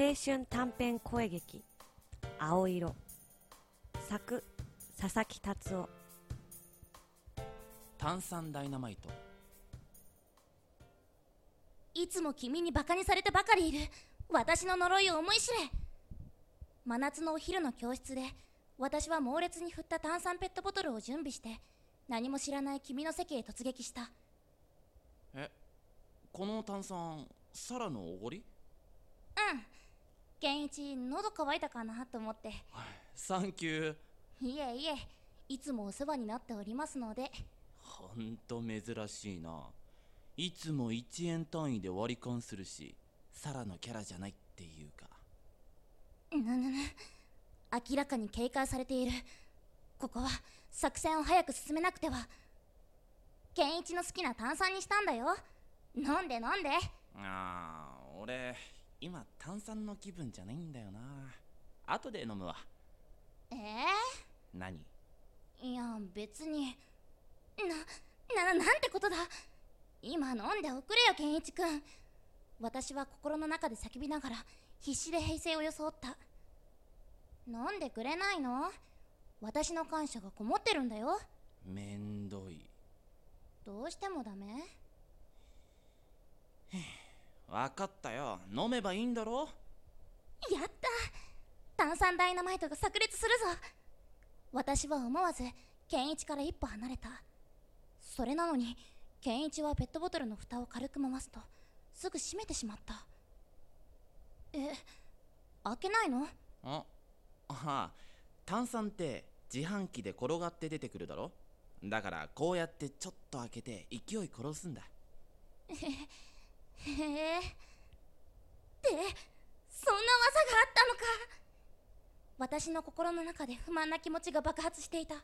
青春短編声劇「青色」作佐々木達夫。炭酸ダイナマイト。いつも君にバカにされてばかりいる。私の呪いを思い知れ。真夏のお昼の教室で私は猛烈に振った炭酸ペットボトルを準備して何も知らない君の席へ突撃した。えこの炭酸サラのおごり？うん健一喉乾いたかなと思って。サンキューいえいえいつもお世話になっておりますので。ほんと珍しいな。いつも1円単位で割り勘するしサラのキャラじゃないっていうか。ぬぬぬ明らかに警戒されている。ここは作戦を早く進めなくては。健一の好きな炭酸にしたんだよ。飲んで飲んで？あー俺今炭酸の気分じゃないんだよな。後で飲むわ。え何？えいや別に。なななんてことだ。今飲んでおくれよ健一くん。私は心の中で叫びながら必死で平静を装った。飲んでくれないの？私の感謝がこもってるんだよ。めんどい。どうしてもダメ？分かったよ。飲めばいいんだろ？やった。炭酸ダイナマイトが炸裂するぞ。私は思わず健一から一歩離れた。それなのに健一はペットボトルの蓋を軽く回すとすぐ閉めてしまった。え開けないの？あああ炭酸って自販機で転がって出てくるだろ？だからこうやってちょっと開けて勢い殺すんだへえってそんな技があったのか。私の心の中で不満な気持ちが爆発していた。